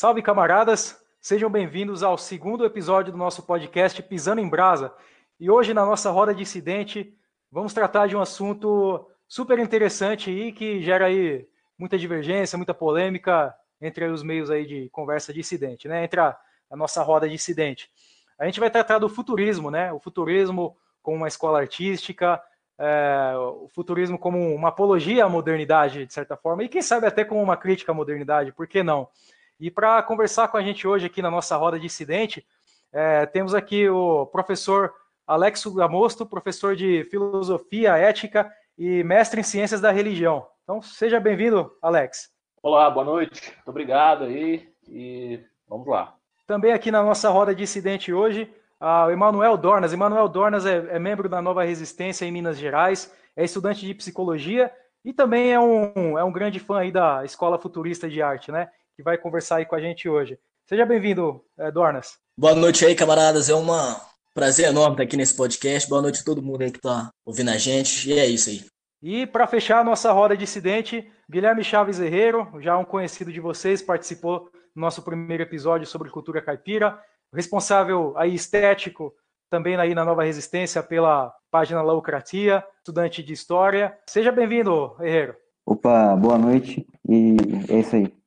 Salve, camaradas! Sejam bem-vindos ao segundo episódio do nosso podcast Pisando em Brasa. E hoje, na nossa roda de incidente, vamos tratar de um assunto super interessante e que gera aí muita divergência, muita polêmica entre os meios aí de conversa de incidente, né? Entre a, a nossa roda de incidente. A gente vai tratar do futurismo, né? O futurismo como uma escola artística, é, o futurismo como uma apologia à modernidade, de certa forma, e quem sabe até como uma crítica à modernidade, por que não? E para conversar com a gente hoje aqui na nossa roda de incidente, é, temos aqui o professor Alex Gamosto, professor de Filosofia, Ética e mestre em Ciências da Religião. Então, seja bem-vindo, Alex. Olá, boa noite. Muito obrigado aí e vamos lá. Também aqui na nossa roda de incidente hoje, o Emanuel Dornas. Emanuel Dornas é, é, membro da Nova Resistência em Minas Gerais, é estudante de psicologia e também é um, é um grande fã aí da Escola Futurista de Arte, né? Que vai conversar aí com a gente hoje. Seja bem-vindo, é, Dornas. Boa noite aí, camaradas. É um prazer enorme estar aqui nesse podcast. Boa noite a todo mundo aí que está ouvindo a gente. E é isso aí. E para fechar a nossa roda de incidente, Guilherme Chaves Herreiro, já um conhecido de vocês, participou do nosso primeiro episódio sobre cultura caipira responsável aí estético também aí na Nova Resistência pela página Laucratia, estudante de História. Seja bem-vindo, Herreiro. Opa, boa noite e é isso aí.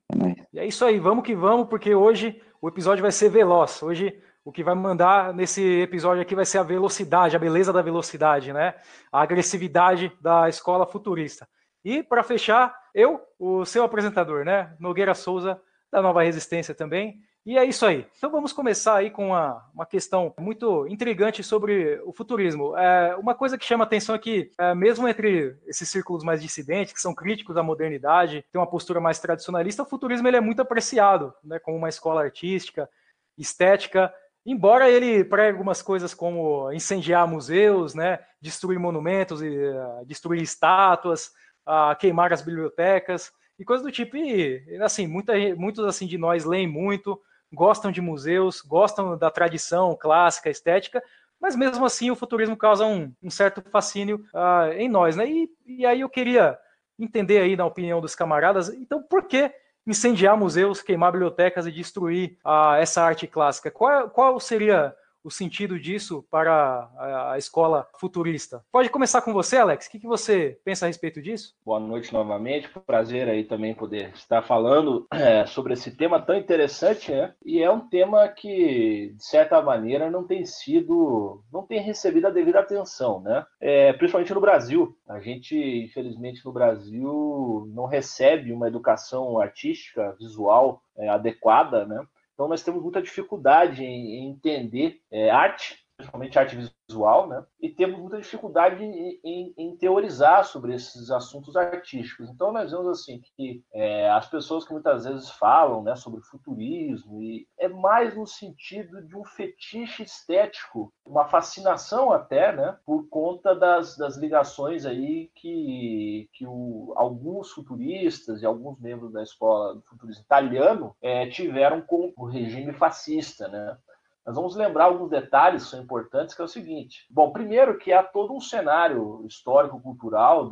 É, é isso aí, vamos que vamos, porque hoje o episódio vai ser veloz. Hoje o que vai mandar nesse episódio aqui vai ser a velocidade, a beleza da velocidade, né? A agressividade da escola futurista. E para fechar, eu, o seu apresentador, né? Nogueira Souza, da Nova Resistência também. E é isso aí. Então vamos começar aí com uma, uma questão muito intrigante sobre o futurismo. É, uma coisa que chama atenção é que, é, mesmo entre esses círculos mais dissidentes, que são críticos à modernidade, tem uma postura mais tradicionalista, o futurismo ele é muito apreciado né, como uma escola artística, estética, embora ele pregue algumas coisas como incendiar museus, né, destruir monumentos, uh, destruir estátuas, uh, queimar as bibliotecas e coisas do tipo. E assim, muita, muitos assim de nós leem muito, gostam de museus, gostam da tradição clássica, estética, mas mesmo assim o futurismo causa um, um certo fascínio uh, em nós, né? E, e aí eu queria entender aí na opinião dos camaradas, então por que incendiar museus, queimar bibliotecas e destruir uh, essa arte clássica? Qual, qual seria o sentido disso para a, escola futurista. Pode começar com você, Alex. O que, que você pensa a respeito disso? Boa noite novamente. Prazer aí também poder estar falando é, sobre esse tema tão interessante, né? E é um tema que, de certa maneira, não tem sido, não tem recebido a devida atenção, né? É, principalmente no Brasil. A gente, infelizmente, no Brasil não recebe uma educação artística, visual é, adequada, né? Então, nós temos muita dificuldade em, entender é, arte, principalmente arte visual, né? E temos muita dificuldade em, em, em, teorizar sobre esses assuntos artísticos. Então, nós vemos assim que é, as pessoas que muitas vezes falam, né, sobre futurismo e é mais no sentido de um fetiche estético, uma fascinação até, né, por conta das, das ligações aí que, que o, alguns futuristas e alguns membros da escola do futurismo italiano é, tiveram com o regime fascista, né? Nós vamos lembrar alguns detalhes que são importantes, que é o seguinte. Bom, primeiro que há todo um cenário histórico-cultural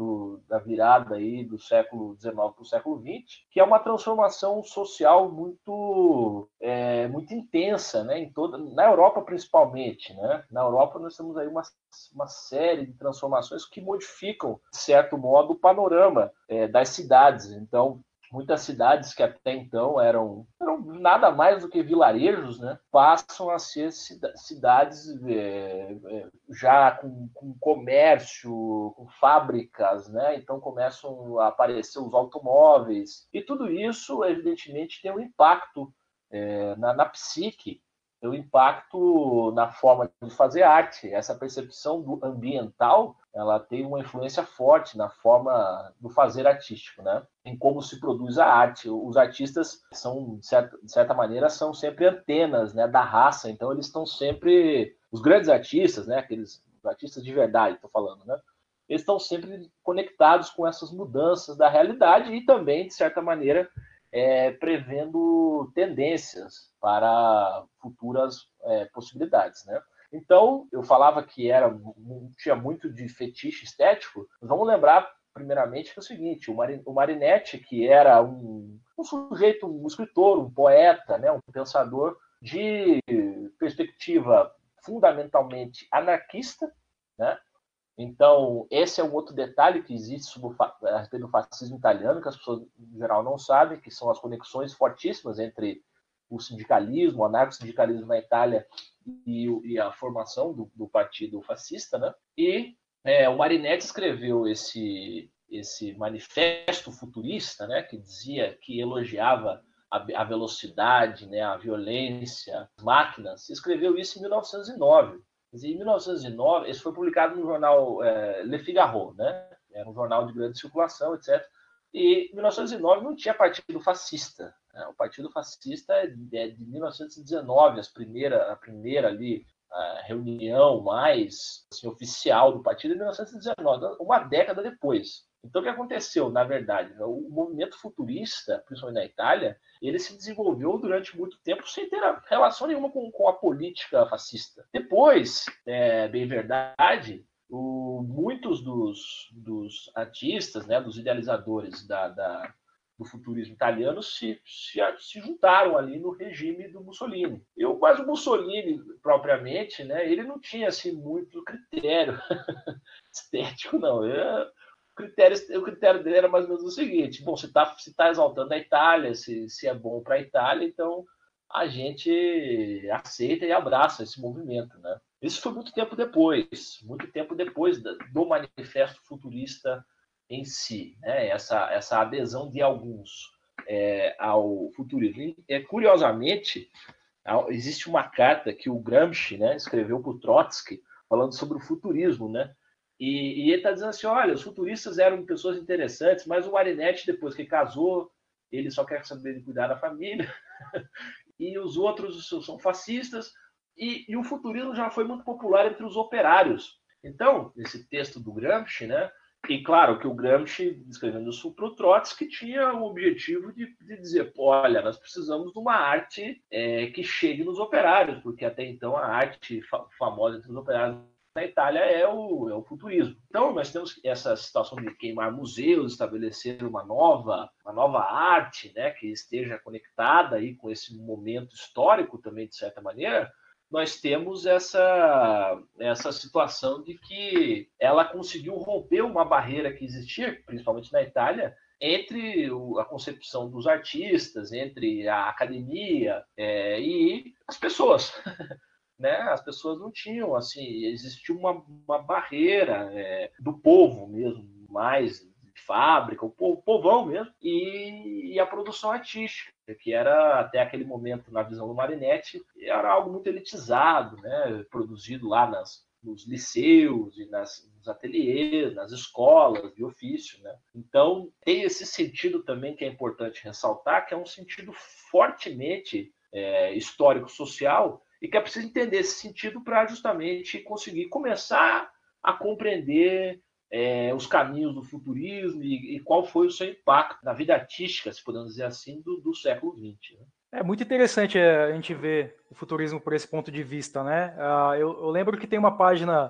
da virada aí do século XIX para o século XX, que é uma transformação social muito, é, muito intensa, né? Em toda, na Europa principalmente, né? Na Europa nós temos aí uma, uma série de transformações que modificam, de certo modo, o panorama é, das cidades. Então, muitas cidades que até então eram, eram nada mais do que vilarejos, né, passam a ser cidades é, é, já com, com, comércio, com fábricas, né, então começam a aparecer os automóveis, e tudo isso, evidentemente, tem um impacto é, na, na psique o impacto na forma de fazer arte. Essa percepção ambiental, ela tem uma influência forte na forma do fazer artístico, né? Em como se produz a arte. Os artistas são, de certa, de certa maneira, são sempre antenas, né, da raça. Então eles estão sempre, os grandes artistas, né, aqueles artistas de verdade, estou falando, né? Eles estão sempre conectados com essas mudanças da realidade e também, de certa maneira, é, prevendo tendências para futuras é, possibilidades, né? Então, eu falava que era tinha muito de fetiche estético. Vamos lembrar, primeiramente, que é o seguinte: o, Marinette, que era um, um sujeito, um escritor, um poeta, né, um pensador de perspectiva fundamentalmente anarquista, né? Então, esse é um outro detalhe que existe sobre o, respeito do fascismo italiano, que as pessoas, em geral, não sabem, que são as conexões fortíssimas entre o sindicalismo, o anarco-sindicalismo na Itália e, e a formação do, do, partido fascista, né? E é, o Marinetti escreveu esse, esse manifesto futurista, né, que dizia que elogiava a, a velocidade, né, a violência, as máquinas, escreveu isso em 1909. Em 1909, esse foi publicado no jornal é, Le Figaro, né? Era um jornal de grande circulação, etc. E em 1909 não tinha partido fascista. Né? O partido fascista é de, é de 1919, as primeira, a primeira ali a reunião mais assim, oficial do partido em 1919, uma década depois. Então, o que aconteceu, na verdade? O movimento futurista, principalmente na Itália, ele se desenvolveu durante muito tempo sem ter relação nenhuma com, com a política fascista. Depois, é bem verdade, o, muitos dos, dos artistas, né, dos idealizadores da, da, do futurismo italiano se, se, se, juntaram ali no regime do Mussolini. Eu, mas o Mussolini, propriamente, né, ele não tinha assim, muito critério estético, não. Eu, o critério, o critério dele era mais ou menos o seguinte: bom, se está se tá exaltando a Itália, se, se é bom para a Itália, então a gente aceita e abraça esse movimento, né? Isso foi muito tempo depois, muito tempo depois do manifesto futurista em si, né? Essa essa adesão de alguns é, ao futurismo. é, curiosamente, existe uma carta que o Gramsci, né, escreveu para o Trotsky falando sobre o futurismo, né? E, e ele está dizendo assim: olha, os futuristas eram pessoas interessantes, mas o Marinetti, depois que casou, ele só quer saber de cuidar da família, e os outros são fascistas, e, e, o futurismo já foi muito popular entre os operários. Então, nesse texto do Gramsci, né? E claro que o Gramsci, escrevendo isso para o Trotsky, tinha o objetivo de, de, dizer: olha, nós precisamos de uma arte é, que chegue nos operários, porque até então a arte fa famosa entre os operários na Itália é o, é o futurismo. Então, nós temos essa situação de queimar museus, estabelecer uma nova, uma nova arte né, que esteja conectada aí com esse momento histórico também, de certa maneira, nós temos essa, essa situação de que ela conseguiu romper uma barreira que existia, principalmente na Itália, entre a concepção dos artistas, entre a academia é, e as pessoas. né, as pessoas não tinham, assim, existia uma, uma barreira é, do povo mesmo, mais de fábrica, o, povo, povão mesmo, e, e, a produção artística, que era até aquele momento, na visão do Marinetti, era algo muito elitizado, né, produzido lá nas, nos liceus e nas, nos ateliês, nas escolas de ofício. Né? Então, tem esse sentido também que é importante ressaltar, que é um sentido fortemente é, histórico-social, e que é preciso entender esse sentido para justamente conseguir começar a compreender é, os caminhos do futurismo e, e, qual foi o seu impacto na vida artística, se podemos dizer assim, do, do século XX. Né? É muito interessante é, a gente ver o futurismo por esse ponto de vista, né? Uh, eu, eu, lembro que tem uma página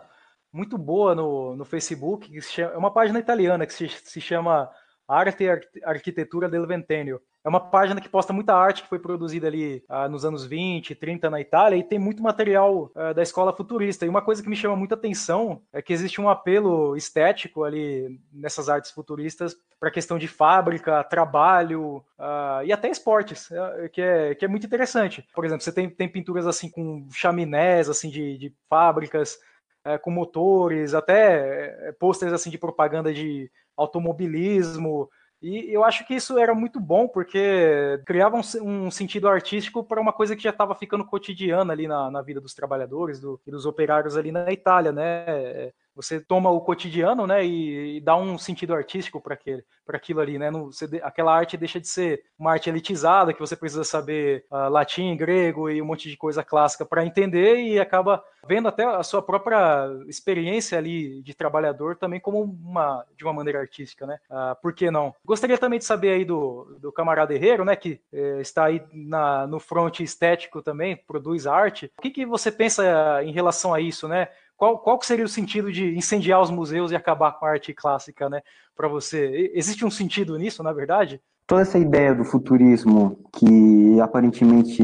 muito boa no, no Facebook, que chama, é uma página italiana que se, se chama Arte e Arquitetura del Ventennio. É uma página que posta muita arte que foi produzida ali ah, nos anos 20, 30 na Itália e tem muito material ah, da escola futurista. E uma coisa que me chama muita atenção é que existe um apelo estético ali nessas artes futuristas para a questão de fábrica, trabalho ah, e até esportes, é, que, é, que é muito interessante. Por exemplo, você tem, tem pinturas assim com chaminés assim de, de fábricas, é, com motores, até é, pôsteres assim de propaganda de automobilismo. E eu acho que isso era muito bom, porque criava um, um sentido artístico para uma coisa que já estava ficando cotidiana ali na, na vida dos trabalhadores do, e dos operários ali na Itália, né? Você toma o cotidiano, né, e, e dá um sentido artístico para aquele, para aquilo ali, né? Você, aquela arte deixa de ser uma arte elitizada que você precisa saber uh, latim, grego e um monte de coisa clássica para entender e acaba vendo até a sua própria experiência ali de trabalhador também como uma de uma maneira artística, né? Uh, por que não? Gostaria também de saber aí do, do camarada Herreiro, né, que eh, está aí na, no front estético também, produz arte. O que, que você pensa em relação a isso, né? Qual, qual seria o sentido de incendiar os museus e acabar com a arte clássica, né? Para você, existe um sentido nisso, na verdade? toda essa ideia do futurismo que aparentemente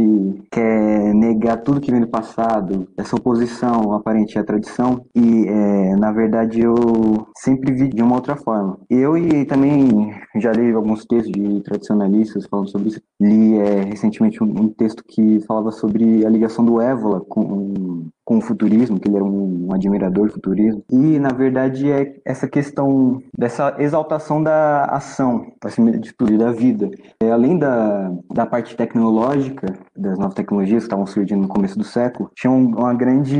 quer negar tudo que vem do passado, essa oposição aparente à tradição, e é, na verdade eu sempre vi de uma outra forma. Eu e também já li alguns textos de tradicionalistas falando sobre isso. Li é, recentemente um, um, texto que falava sobre a ligação do Évola com, com o futurismo, que ele era um, um admirador do futurismo. E na verdade é essa questão dessa exaltação da ação, acima de tudo, da vida. É, além da da parte tecnológica, das novas tecnologias que estavam surgindo no começo do século, tinha uma grande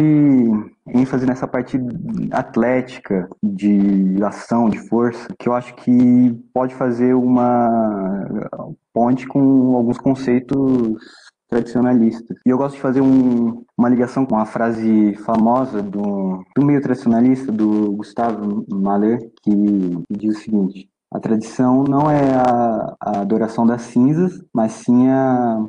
ênfase nessa parte atlética, de ação, de força, que eu acho que pode fazer uma ponte com alguns conceitos tradicionalistas. E eu gosto de fazer um, uma ligação com uma frase famosa do, do meio tradicionalista, do Gustavo Mahler, que diz o seguinte: a tradição não é a, a adoração das cinzas, mas sim a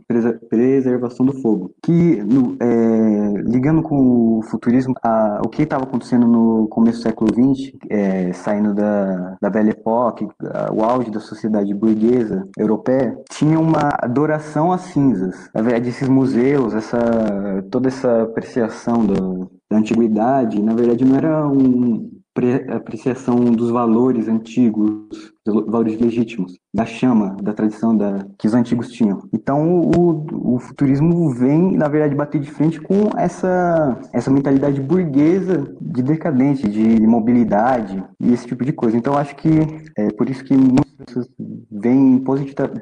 preservação do fogo. Que, no, é, ligando com o futurismo, a, o que estava acontecendo no começo do século XX, é, saindo da, da Belle Époque, a, o auge da sociedade burguesa europeia, tinha uma adoração às cinzas. Na verdade, esses museus, essa, toda essa apreciação do, da antiguidade, na verdade, não era um, apreciação dos valores antigos, valores legítimos, da chama, da tradição da, que os antigos tinham. Então, o, o futurismo vem, na verdade, bater de frente com essa, essa mentalidade burguesa de decadente, de mobilidade e esse tipo de coisa. Então, acho que é por isso que muitas pessoas veem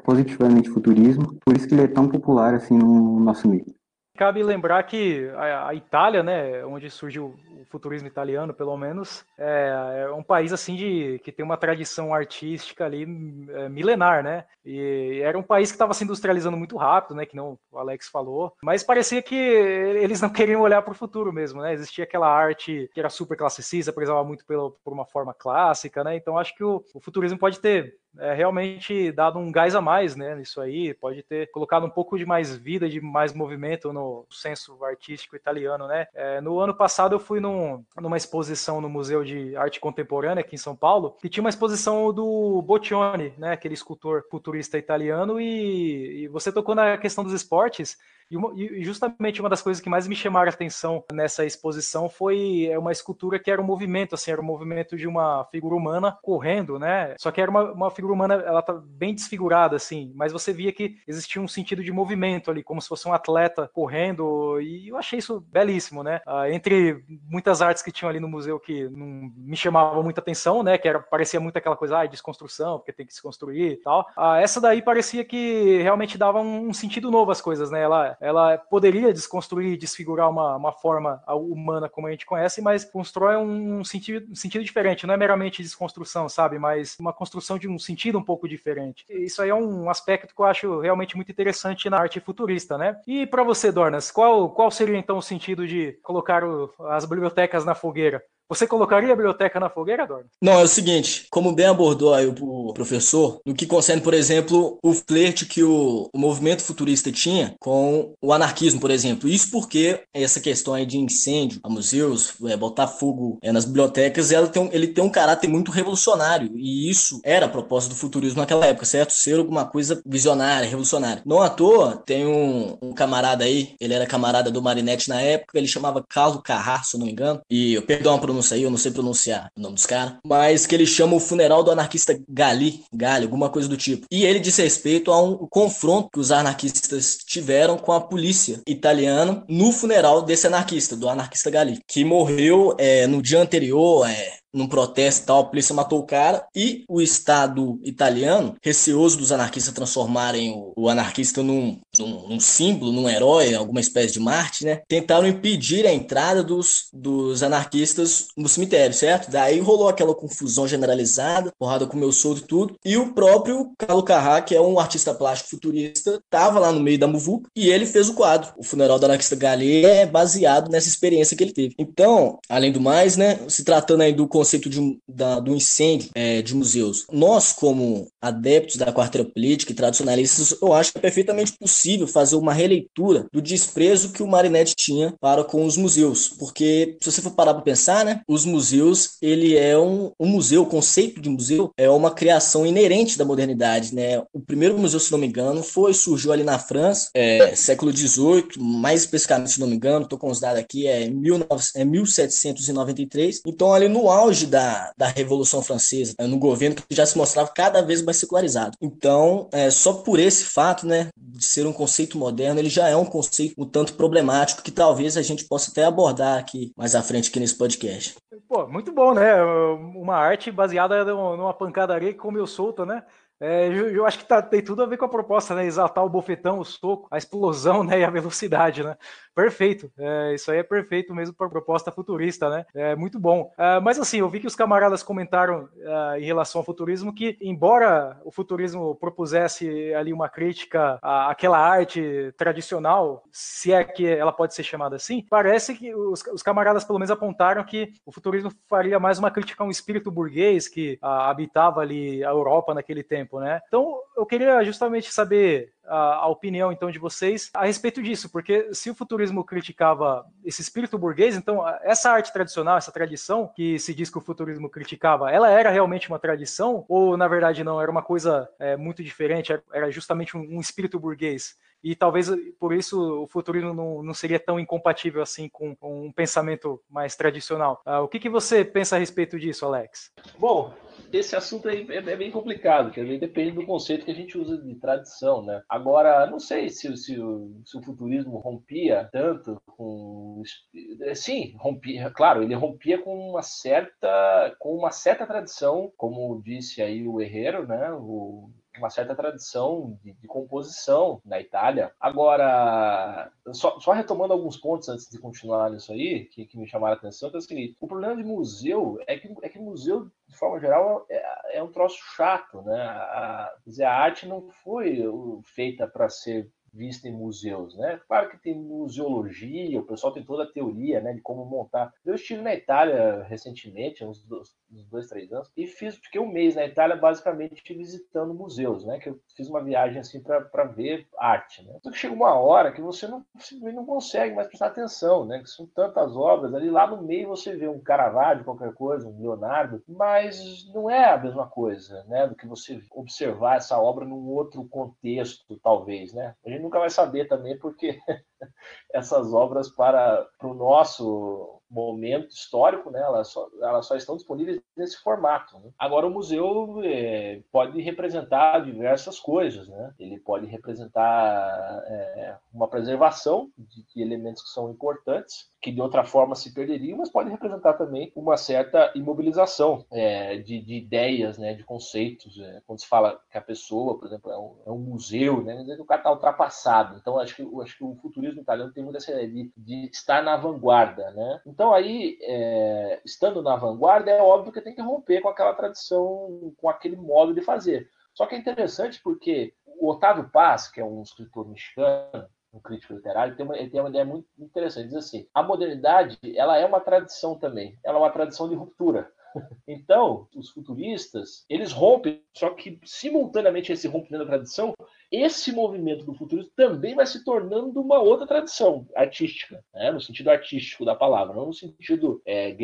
positivamente o futurismo, por isso que ele é tão popular assim no nosso meio. Cabe lembrar que a, Itália, né, onde surgiu o futurismo italiano, pelo menos, é, é, um país assim de que tem uma tradição artística ali é, milenar, né? E era um país que estava se industrializando muito rápido, né? Que não o Alex falou, mas parecia que eles não queriam olhar para o futuro mesmo, né? Existia aquela arte que era super classicista, prezava muito pelo, por uma forma clássica, né? Então acho que o, o futurismo pode ter é, realmente dado um gás a mais né, nisso aí, pode ter colocado um pouco de mais vida, de mais movimento no senso artístico italiano. Né? É, no ano passado eu fui num, numa exposição no Museu de Arte Contemporânea aqui em São Paulo, que tinha uma exposição do Boccioni, né, aquele escultor futurista italiano, e, e você tocou na questão dos esportes, e, uma, e, justamente uma das coisas que mais me chamaram a atenção nessa exposição foi é, uma escultura que era um movimento, assim, era um movimento de uma figura humana correndo, né? Só que era uma, uma figura humana, ela tá bem desfigurada, assim, mas você via que existia um sentido de movimento ali, como se fosse um atleta correndo, e eu achei isso belíssimo, né? Ah, entre muitas artes que tinham ali no museu que não me chamavam muita atenção, né? Que era, parecia muito aquela coisa, ah, desconstrução, porque tem que se construir e tal. Ah, essa daí parecia que realmente dava um, um sentido novo às coisas, né? Ela ela poderia desconstruir e desfigurar uma, uma forma humana como a gente conhece, mas constrói um sentido, um sentido diferente, não é meramente desconstrução, sabe? Mas uma construção de um sentido um pouco diferente. Isso aí é um aspecto que eu acho realmente muito interessante na arte futurista, né? E para você, Dornas, qual, qual seria então o sentido de colocar o, as bibliotecas na fogueira? Você colocaria a biblioteca na fogueira, Dorno? Não, é o seguinte, como bem abordou aí o professor, no que concerne, por exemplo, o flerte que o, o movimento futurista tinha com o anarquismo, por exemplo. Isso porque essa questão aí de incêndio a museus, é, botar fogo é, nas bibliotecas, ela tem ele tem um caráter muito revolucionário. E isso era a proposta do futurismo naquela época, certo? Ser alguma coisa visionária, revolucionária. Não à toa, tem um, um camarada aí, ele era camarada do Marinette na época, ele chamava Carlos Carrar, se não me engano. E, perdão a pronúncia pronúncia aí, eu não sei pronunciar o nome dos caras, mas que ele chama o funeral do anarquista Gali, Gali, alguma coisa do tipo. E ele diz respeito a um confronto que os anarquistas tiveram com a polícia italiana no funeral desse anarquista, do anarquista Gali, que morreu é, no dia anterior, é, num protesto e tal, a polícia matou o cara e o Estado italiano, receoso dos anarquistas transformarem o, o anarquista num, num, num, símbolo, num herói, alguma espécie de Marte, né? Tentaram impedir a entrada dos, dos anarquistas no cemitério, certo? Daí rolou aquela confusão generalizada, porrada com meu soldo e tudo. E o próprio Carlo Carrà, que é um artista plástico futurista, tava lá no meio da muvuca e ele fez o quadro. O funeral do anarquista Galê é baseado nessa experiência que ele teve. Então, além do mais, né, se tratando aí do conceito de, da, do incêndio é, de museus. Nós, como adeptos da quarteira política e tradicionalistas, eu acho que é perfeitamente possível fazer uma releitura do desprezo que o Marinetti tinha para com os museus, porque se você for parar para pensar, né, os museus, ele é um, um museu, o conceito de museu é uma criação inerente da modernidade, né? O primeiro museu, se não me engano, foi surgiu ali na França, é, século XVIII, mais especificamente, se não me engano, estou com os dados aqui, é, 19, é 1793. Então, ali no auge da, da Revolução Francesa, é, no governo que já se mostrava cada vez mais secularizado. Então, é, só por esse fato, né, de ser um conceito moderno, ele já é um conceito um tanto problemático que talvez a gente possa até abordar aqui mais à frente aqui nesse podcast. Pô, muito bom, né? Uma arte baseada numa pancadaria que comeu solta, né? É, eu, eu, acho que tá, tem tudo a ver com a proposta, né? Exaltar o bofetão, o soco, a explosão, né? E a velocidade, né? Perfeito. É, isso aí é perfeito mesmo para proposta futurista, né? É muito bom. É, mas assim, eu vi que os camaradas comentaram é, em relação ao futurismo que, embora o futurismo propusesse ali uma crítica àquela arte tradicional, se é que ela pode ser chamada assim, parece que os, os camaradas pelo menos apontaram que o futurismo faria mais uma crítica a um espírito burguês que a, habitava ali a Europa naquele tempo, né? Então eu queria justamente saber a, a, opinião então de vocês a respeito disso, porque se o futurismo criticava esse espírito burguês, então essa arte tradicional, essa tradição que se diz que o futurismo criticava, ela era realmente uma tradição ou na verdade não era uma coisa é, muito diferente, era justamente um, um, espírito burguês? E talvez por isso o futurismo não, não seria tão incompatível assim com, com um pensamento mais tradicional. Uh, o que, que você pensa a respeito disso, Alex? Bom, esse assunto aí é, é bem complicado, que depende do conceito que a gente usa de tradição, né? Agora, não sei se, se, se o futurismo rompia tanto com. Sim, rompia, claro, ele rompia com uma certa, com uma certa tradição, como disse aí o Herrero, né? O, uma certa tradição de, de, composição na Itália. Agora, só, só, retomando alguns pontos antes de continuar nisso aí, que, que me chamaram a atenção, que é o seguinte: o problema de museu é que, é que museu, de forma geral, é, é um troço chato, né? A, a arte não foi feita para ser vista em museus, né? Claro que tem museologia, o pessoal tem toda a teoria, né, de como montar. Eu estive na Itália recentemente, uns dois, uns dois três anos, e fiz, fiquei um mês na Itália basicamente visitando museus, né? Que eu fiz uma viagem assim para ver arte, né? Só que chega uma hora que você não, não consegue mais prestar atenção, né? Que são tantas obras ali, lá no meio você vê um Caravaggio, qualquer coisa, um Leonardo, mas não é a mesma coisa, né? Do que você observar essa obra num outro contexto, talvez, né? A gente nunca vai saber também, porque essas obras para, para o nosso momento histórico, né, elas, só, elas só estão disponíveis nesse formato. Né? Agora, o museu é, pode representar diversas coisas. Né? Ele pode representar é, uma preservação de, de elementos que são importantes, que de outra forma se perderiam, mas pode representar também uma certa imobilização é, de, de, ideias, né, de conceitos. É, quando se fala que a pessoa, por exemplo, é um, é um museu, né, o cara está ultrapassado. Então, acho que, acho que o futurismo italiano tem muita essa ideia de, de estar na vanguarda. Né? Então, aí, é, estando na vanguarda, é óbvio que tem que romper com aquela tradição, com aquele modo de fazer. Só que é interessante porque o Otávio Paz, que é um escritor mexicano, um crítico literário, tem uma, ele tem uma ideia muito interessante. Diz assim: a modernidade ela é uma tradição também, ela é uma tradição de ruptura. Então, os futuristas, eles rompem, só que simultaneamente esse rompimento da tradição, esse movimento do futurismo também vai se tornando uma outra tradição artística, né? no sentido artístico da palavra, não no sentido é,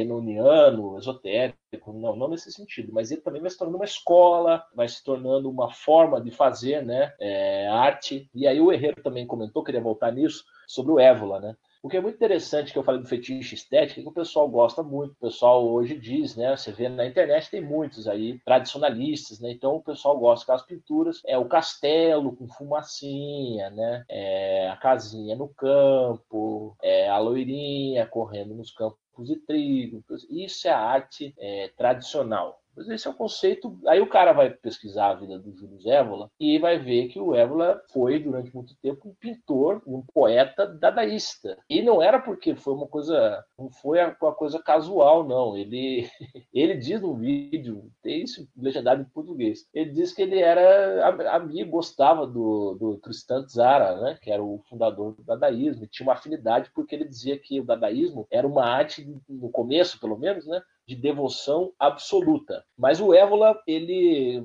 esotérico, não, não nesse sentido, mas ele também vai se tornando uma escola, vai se tornando uma forma de fazer né, é, arte. E aí o Herrero também comentou, queria voltar nisso, sobre o Évola, né? O que é muito interessante que eu falei do fetiche estético é que o pessoal gosta muito, o pessoal hoje diz, né? Você vê na internet, tem muitos aí tradicionalistas, né? Então o pessoal gosta das pinturas, é o castelo com fumacinha, né? É a casinha no campo, é a loirinha correndo nos campos de trigo. Isso é a arte é, tradicional. Mas esse é o conceito. Aí o cara vai pesquisar a vida do Júlio Évola e vai ver que o Évola foi, durante muito tempo, um pintor, um poeta dadaísta. E não era porque foi uma coisa. Não foi uma coisa casual, não. Ele, ele diz no vídeo, tem isso legendado em português. Ele diz que ele era amigo, gostava do, do Tristan Tzara, né, que era o fundador do dadaísmo, e tinha uma afinidade porque ele dizia que o dadaísmo era uma arte, no começo pelo menos, né, de devoção absoluta. Mas o Évola, ele,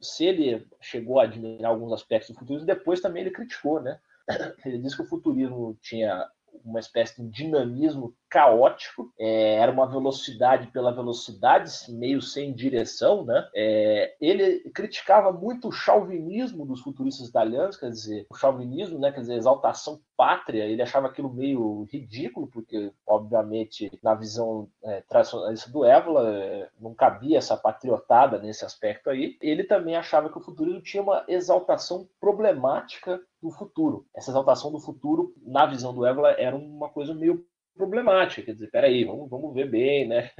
se ele chegou a admirar alguns aspectos do futurismo, depois também ele criticou, né? Ele disse que o futurismo tinha uma espécie de dinamismo caótico, é, era uma velocidade pela velocidade, meio sem direção, né? É, ele criticava muito o chauvinismo dos futuristas italianos, quer dizer, o chauvinismo, né, quer dizer, exaltação pátria, ele achava aquilo meio ridículo, porque, obviamente, na visão é, tradicionalista do Évola, é, não cabia essa patriotada nesse aspecto aí. Ele também achava que o futurismo tinha uma exaltação problemática do futuro. Essa exaltação do futuro, na visão do Évola, era uma coisa meio problemática. Quer dizer, peraí, vamos, vamos ver bem, né?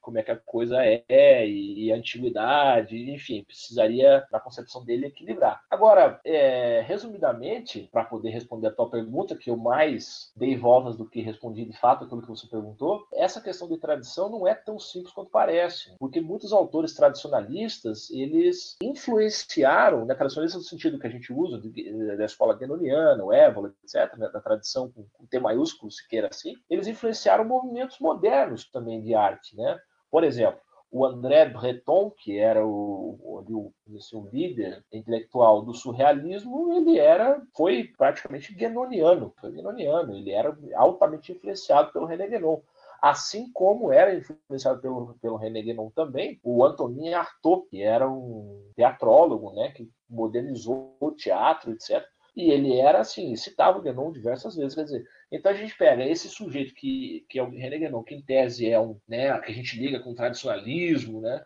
Como é que a coisa é e, e a antiguidade, enfim, precisaria, na concepção dele, equilibrar. Agora, é, resumidamente, para poder responder a tua pergunta, que eu mais dei voltas do que respondi de fato aquilo que você perguntou, essa questão de tradição não é tão simples quanto parece, porque muitos autores tradicionalistas, eles influenciaram, né, tradicionalista no sentido que a gente usa, de, da escola guenoniana, o Évola, etc., né, da tradição com, com T maiúsculo, se queira assim, eles influenciaram movimentos modernos também de arte, né? Por exemplo, o André Breton, que era o, o, assim, o, líder intelectual do surrealismo, ele era, foi praticamente guénoniano, foi guénoniano, ele era altamente influenciado pelo René Guénon. Assim como era influenciado pelo, pelo René Guénon também, o Antonin Artaud, que era um teatrólogo, né, que modernizou o teatro, etc. E ele era assim, citava o Guénon diversas vezes, quer dizer, então a gente pega esse sujeito que, que é o René Guénon, que em tese é um, né, que a gente liga com tradicionalismo, né,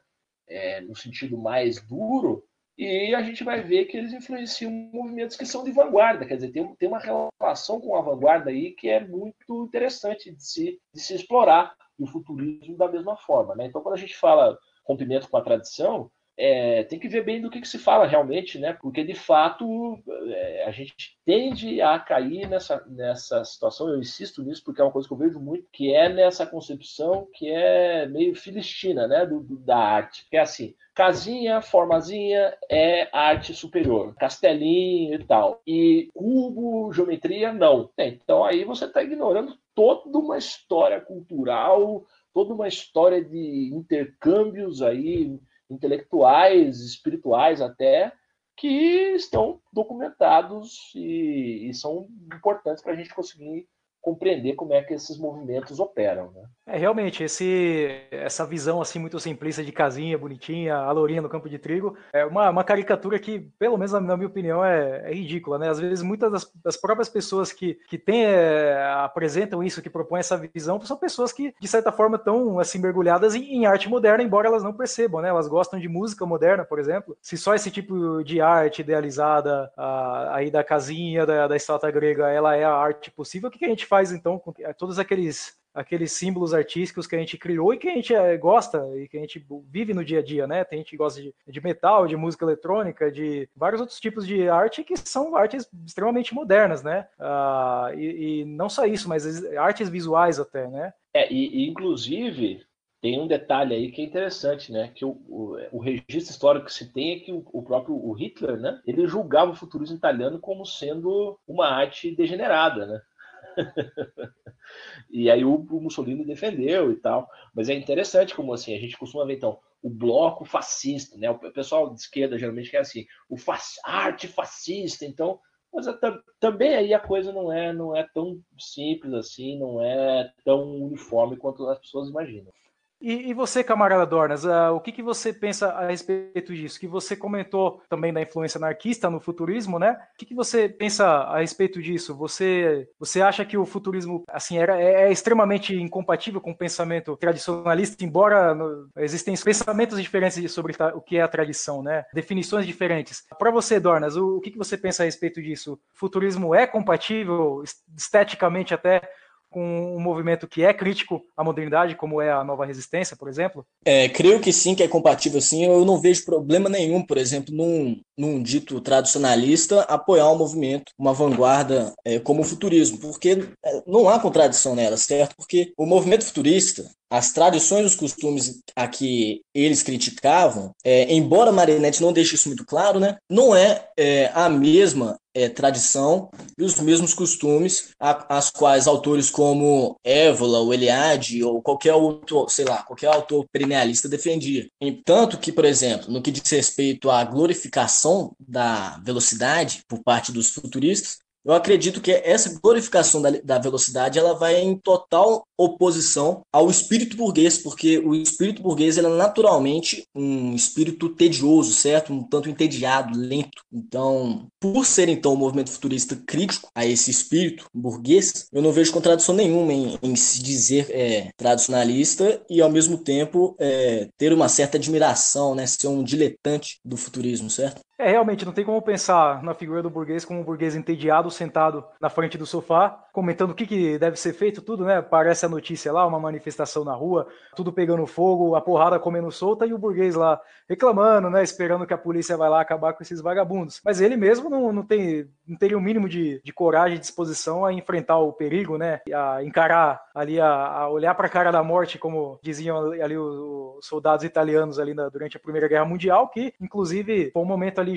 é, no sentido mais duro, e a gente vai ver que eles influenciam movimentos que são de vanguarda, quer dizer, tem, tem uma relação com a vanguarda aí que é muito interessante de se, de se explorar, e o futurismo da mesma forma. Né? Então, quando a gente fala rompimento com a tradição, é, tem que ver bem do que, que, se fala realmente, né? Porque de fato é, a gente tende a cair nessa, nessa situação. Eu insisto nisso porque é uma coisa que eu vejo muito, que é nessa concepção que é meio filistina, né? Do, do, da arte, que é assim: casinha, formazinha é arte superior, castelinho e tal, e cubo, geometria não. É, então aí você está ignorando toda uma história cultural, toda uma história de intercâmbios aí intelectuais, espirituais até, que estão documentados e, e são importantes para a gente conseguir compreender como é que esses movimentos operam, né? É realmente esse essa visão assim muito simplista de casinha bonitinha, a lourinha no campo de trigo, é uma, uma caricatura que, pelo menos na minha opinião, é, é ridícula, né? Às vezes muitas das, das próprias pessoas que que tem, é, apresentam isso, que propõem essa visão, são pessoas que de certa forma estão assim mergulhadas em, em, arte moderna, embora elas não percebam, né? Elas gostam de música moderna, por exemplo. Se só esse tipo de arte idealizada a, aí da casinha da, da estátua grega, ela é a arte possível, o que, que a gente faz então com todos aqueles aqueles símbolos artísticos que a gente criou e que a gente eh, gosta e que a gente vive no dia a dia, né? Tem gente que gosta de, de metal, de música eletrônica, de vários outros tipos de arte que são artes extremamente modernas, né? Uh, e, e, não só isso, mas artes visuais até, né? É, e, e inclusive tem um detalhe aí que é interessante, né? Que o, o, o registro histórico que se tem é que o, o, próprio o Hitler, né? Ele julgava o futurismo italiano como sendo uma arte degenerada, né? e aí o, o, Mussolini defendeu e tal. Mas é interessante como assim, a gente costuma ver então o bloco fascista, né? O pessoal de esquerda geralmente quer assim, o arte fascista, então mas também aí a coisa não é não é tão simples assim, não é tão uniforme quanto as pessoas imaginam. E, e, você, camarada Dornas, uh, o que, que você pensa a respeito disso? Que você comentou também da influência anarquista no futurismo, né? O que, que você pensa a respeito disso? Você, você acha que o futurismo assim era, é, é extremamente incompatível com o pensamento tradicionalista, embora no, existem pensamentos diferentes sobre o que é a tradição, né? Definições diferentes. Para você, Dornas, o, o que, que você pensa a respeito disso? O futurismo é compatível esteticamente até com um movimento que é crítico à modernidade, como é a nova resistência, por exemplo? É, creio que sim, que é compatível sim. Eu não vejo problema nenhum, por exemplo, num, num dito tradicionalista apoiar um movimento, uma vanguarda é, como o futurismo, porque é, não há contradição nela, certo? Porque o movimento futurista, as tradições e os costumes a que eles criticavam, é, embora Marinetti não deixe isso muito claro, né, não é, é a mesma é, tradição e os mesmos costumes a, as quais autores como Évola, o Eliade ou qualquer outro, sei lá, qualquer autor perennialista defendia. Tanto que, por exemplo, no que diz respeito à glorificação da velocidade por parte dos futuristas, eu acredito que essa glorificação da, da, velocidade ela vai em total oposição ao espírito burguês, porque o espírito burguês ele é naturalmente um espírito tedioso, certo? Um tanto entediado, lento. Então, por ser então um movimento futurista crítico a esse espírito burguês, eu não vejo contradição nenhuma em, em se dizer é, tradicionalista e ao mesmo tempo é, ter uma certa admiração, né? Ser um diletante do futurismo, certo? É, realmente, não tem como pensar na figura do burguês como um burguês entediado, sentado na frente do sofá, comentando o que, que deve ser feito, tudo, né? Parece a notícia lá, uma manifestação na rua, tudo pegando fogo, a porrada comendo solta, e o burguês lá reclamando, né? Esperando que a polícia vai lá acabar com esses vagabundos. Mas ele mesmo não, não, tem, não teria o mínimo de, de coragem e disposição a enfrentar o perigo, né? A encarar ali, a, a olhar para a cara da morte, como diziam ali os, os soldados italianos ali na, durante a Primeira Guerra Mundial, que inclusive foi um momento ali,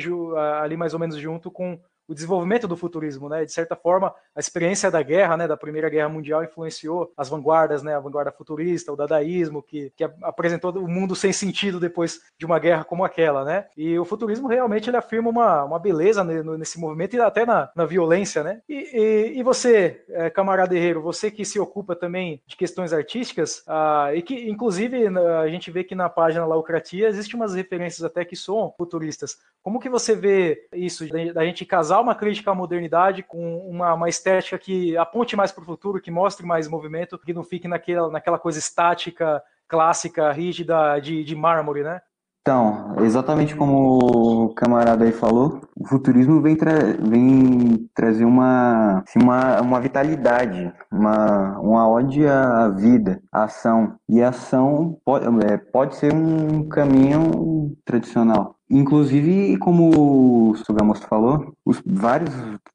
ali mais ou menos junto com o desenvolvimento do futurismo, né? De certa forma, a experiência da guerra, né, da Primeira Guerra Mundial influenciou as vanguardas, né, a vanguarda futurista, o dadaísmo, que, que apresentou o mundo sem sentido depois de uma guerra como aquela, né? E o futurismo realmente ele afirma uma, uma beleza nesse movimento e até na, na violência, né? E, e, e você, é, camarada Herreiro, você que se ocupa também de questões artísticas, ah, e que inclusive a gente vê que na página Laucratia existe umas referências até que são futuristas. Como que você vê isso, da gente casar uma crítica à modernidade com uma, uma estética que aponte mais para o futuro, que mostre mais movimento, que não fique naquela, naquela coisa estática, clássica, rígida de, de mármore, né? Então, exatamente como o camarada aí falou, o futurismo vem, tra vem trazer uma, uma, uma vitalidade, uma, uma ode à vida, à ação. E a ação pode, é, pode ser um caminho tradicional. Inclusive, como o Sugamos falou, os vários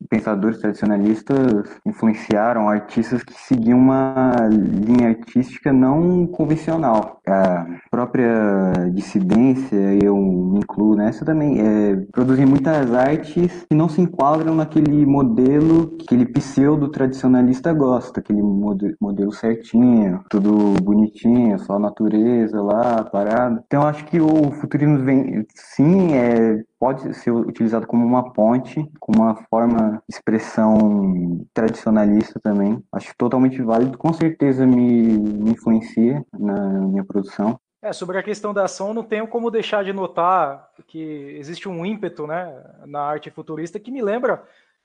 pensadores tradicionalistas influenciaram artistas que seguiam uma linha artística não convencional. A própria dissidência, eu me incluo nessa também, é produzir muitas artes que não se enquadram naquele modelo que aquele pseudo tradicionalista gosta, aquele modelo certinho, tudo bonitinho, só a natureza lá, parado. Então, acho que o futurismo vem sim, é, pode ser utilizado como uma ponte, como uma forma expressão tradicionalista também. Acho totalmente válido, com certeza me, me influencia na minha produção. É, sobre a questão da ação, não tenho como deixar de notar que existe um ímpeto né, na arte futurista que me lembra,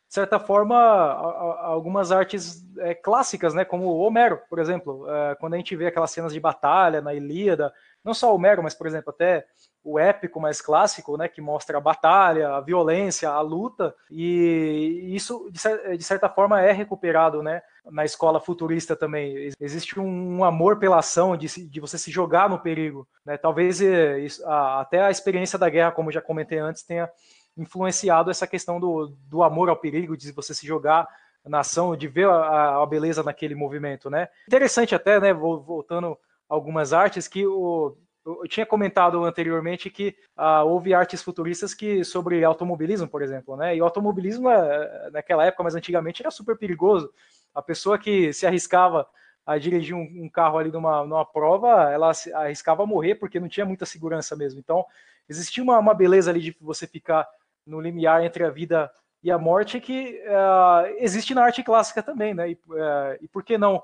de certa forma, algumas artes é, clássicas, né, como Homero, por exemplo. É, quando a gente vê aquelas cenas de batalha na Ilíada, não só Homero, mas, por exemplo, até o épico mais clássico, né, que mostra a batalha, a violência, a luta, e isso, de certa forma, é recuperado né, na escola futurista também. Existe um amor pela ação, de, de você se jogar no perigo. Né? Talvez é, até a experiência da guerra, como já comentei antes, tenha influenciado essa questão do, do amor ao perigo, de você se jogar na ação, de ver a, a beleza naquele movimento, né? Interessante até, né, voltando algumas artes, que o, eu tinha comentado anteriormente que ah, houve artes futuristas que sobre automobilismo, por exemplo, né? E o automobilismo eh, naquela época, mas antigamente, era super perigoso. A pessoa que se arriscava a dirigir um, um carro ali numa, numa prova, ela se arriscava a morrer porque não tinha muita segurança mesmo. Então, existia uma, uma beleza ali de você ficar no limiar entre a vida e a morte que uh, existe na arte clássica também, né? E, uh, e por que não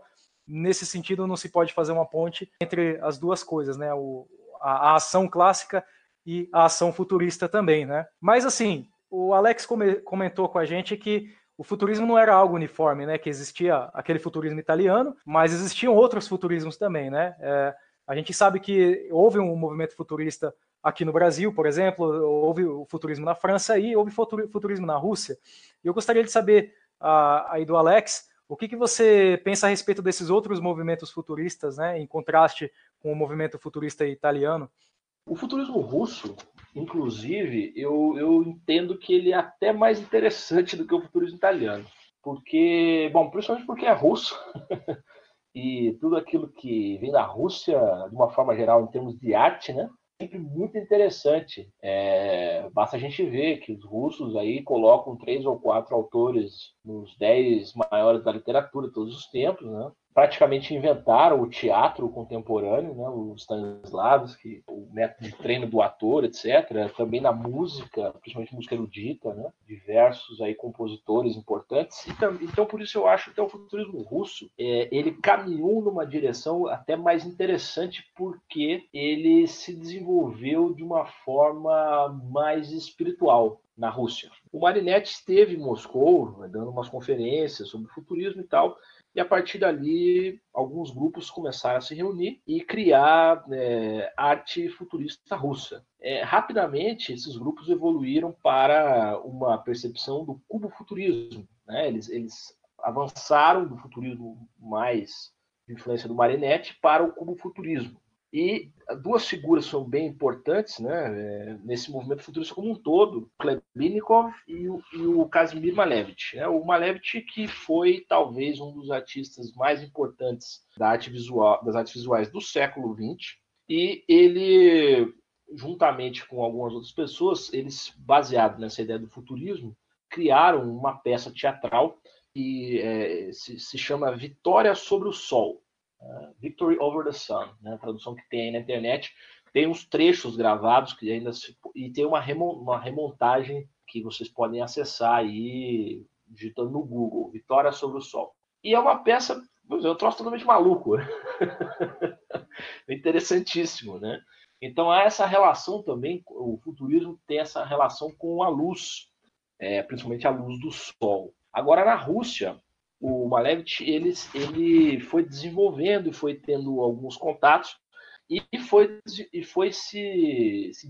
nesse sentido não se pode fazer uma ponte entre as duas coisas, né? O, a, a, ação clássica e a ação futurista também, né? Mas assim, o Alex come, comentou com a gente que o futurismo não era algo uniforme, né? Que existia aquele futurismo italiano, mas existiam outros futurismos também, né? É, a gente sabe que houve um movimento futurista aqui no Brasil, por exemplo, houve o futurismo na França e houve futurismo na Rússia. E eu gostaria de saber aí do Alex o que, que você pensa a respeito desses outros movimentos futuristas, né, em contraste com o movimento futurista italiano? O futurismo russo, inclusive, eu, eu entendo que ele é até mais interessante do que o futurismo italiano. Porque, bom, principalmente porque é russo. e tudo aquilo que vem da Rússia, de uma forma geral, em termos de arte, né? Sempre muito interessante. É, basta a gente ver que os russos aí colocam três ou quatro autores nos dez maiores da literatura de todos os tempos, né? Praticamente inventaram o teatro contemporâneo, né, o Stanislavski, o método de treino do ator, etc. Também na música, principalmente música erudita, né, diversos aí compositores importantes. Então, por isso eu acho que o futurismo russo é, ele caminhou numa direção até mais interessante porque ele se desenvolveu de uma forma mais espiritual na Rússia. O Marinetti esteve em Moscou, dando umas conferências sobre futurismo e tal, e a partir dali, alguns grupos começaram a se reunir e criar é, arte futurista russa. É, rapidamente, esses grupos evoluíram para uma percepção do cubo-futurismo. Né? Eles, eles avançaram do futurismo mais de influência do Marinetti para o cubo-futurismo. E duas figuras são bem importantes né, é, nesse movimento futurista como um todo, Klebinikov e o, e o Kazimir Malevich. Né? O Malevich que foi talvez um dos artistas mais importantes da arte visual, das artes visuais do século XX, e ele, juntamente com algumas outras pessoas, eles, baseado nessa ideia do futurismo, criaram uma peça teatral que é, se, se chama Vitória sobre o Sol Victory Over the Sun, né, a tradução que tem aí na internet. Tem uns trechos gravados que ainda se, e tem uma, uma remontagem que vocês podem acessar aí digitando no Google, Vitória sobre o Sol. E é uma peça, é um troço totalmente maluco. Interessantíssimo, né? Então há essa relação também, o futurismo tem essa relação com a luz, é, principalmente a luz do Sol. Agora na Rússia, o Malevich ele, ele foi desenvolvendo e foi tendo alguns contatos e foi, e foi se, se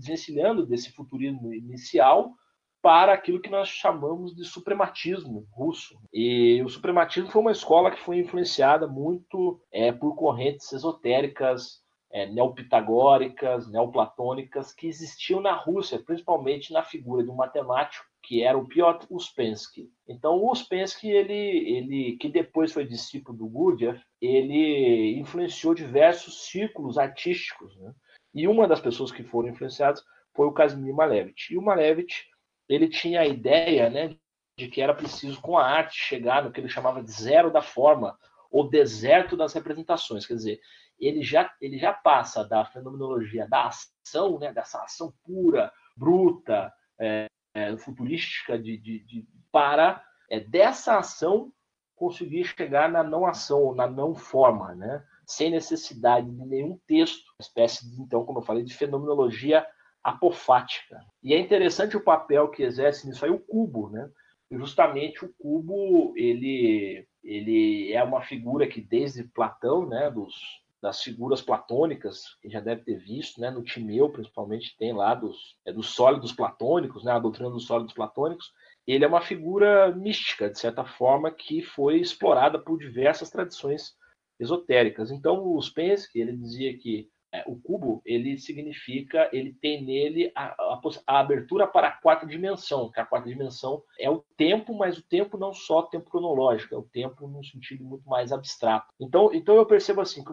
desse futurismo inicial para aquilo que nós chamamos de suprematismo russo. E o suprematismo foi uma escola que foi influenciada muito é, por correntes esotéricas, é, neopitagóricas, neoplatônicas, que existiam na Rússia, principalmente na figura de um matemático que era o Piotr Uspensky. Então, o Uspensky, ele, ele, que depois foi discípulo do Gurdjieff, ele influenciou diversos círculos artísticos. Né? E uma das pessoas que foram influenciadas foi o Kazimir Malevich. E o Malevich, ele tinha a ideia né, de que era preciso, com a arte, chegar no que ele chamava de zero da forma, ou deserto das representações. Quer dizer, ele já, ele já passa da fenomenologia da ação, né, dessa ação pura, bruta, é, é, futurística de, de, de para é, dessa ação conseguir chegar na não ação, na não forma, né? sem necessidade de nenhum texto, uma espécie de, então, como eu falei, de fenomenologia apofática. E é interessante o papel que exerce nisso aí o cubo, né? Justamente o cubo, ele, ele é uma figura que desde Platão, né, dos, das figuras platônicas, que já deve ter visto, né, no Timeu, principalmente, tem lá dos, é, dos sólidos platônicos, né, a doutrina dos sólidos platônicos. Ele é uma figura mística, de certa forma, que foi explorada por diversas tradições esotéricas. Então, o Spensky, ele dizia que é, o cubo, ele significa, ele tem nele a, a, a, abertura para a quarta dimensão, que a quarta dimensão é o tempo, mas o tempo não só tempo cronológico, é o tempo num sentido muito mais abstrato. Então, então eu percebo assim que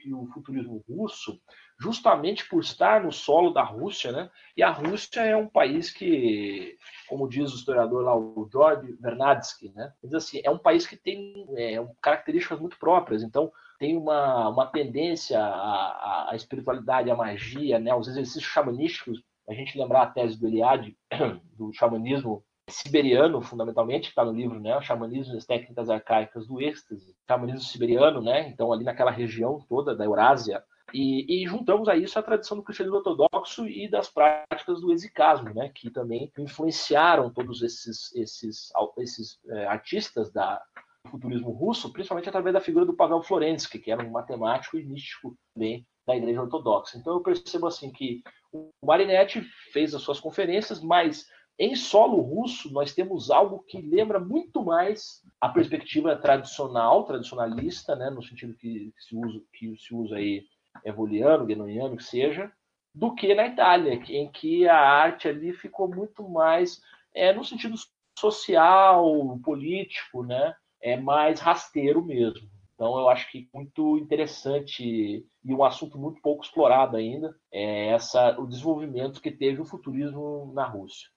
que o futurismo russo, justamente por estar no solo da Rússia, né? E a Rússia é um país que, como diz o historiador lá, o George Vernadsky, né? Diz assim, é um país que tem é, características muito próprias. Então, tem uma, uma tendência à, à espiritualidade, à magia, né? Aos exercícios xamanísticos. A gente lembrar a tese do Eliade, do xamanismo siberiano, fundamentalmente, que está no livro, né? O xamanismo e as técnicas arcaicas do êxtase, xamanismo siberiano, né? Então, ali naquela região toda da Eurásia. E, e, juntamos a isso a tradição do cristianismo ortodoxo e das práticas do exicasmo, né? Que também influenciaram todos esses, esses, esses é, artistas da, futurismo russo, principalmente através da figura do Pavel Florensky, que era um matemático e místico também da Igreja Ortodoxa. Então, eu percebo assim que o Marinetti fez as suas conferências, mas em solo russo, nós temos algo que lembra muito mais a perspectiva tradicional, tradicionalista, né, no sentido que se usa, que se usa aí evoliano, guenoniano, que seja, do que na Itália, em que a arte ali ficou muito mais é, no sentido social, político, né, é mais rasteiro mesmo. Então eu acho que muito interessante e um assunto muito pouco explorado ainda é essa o desenvolvimento que teve o futurismo na Rússia.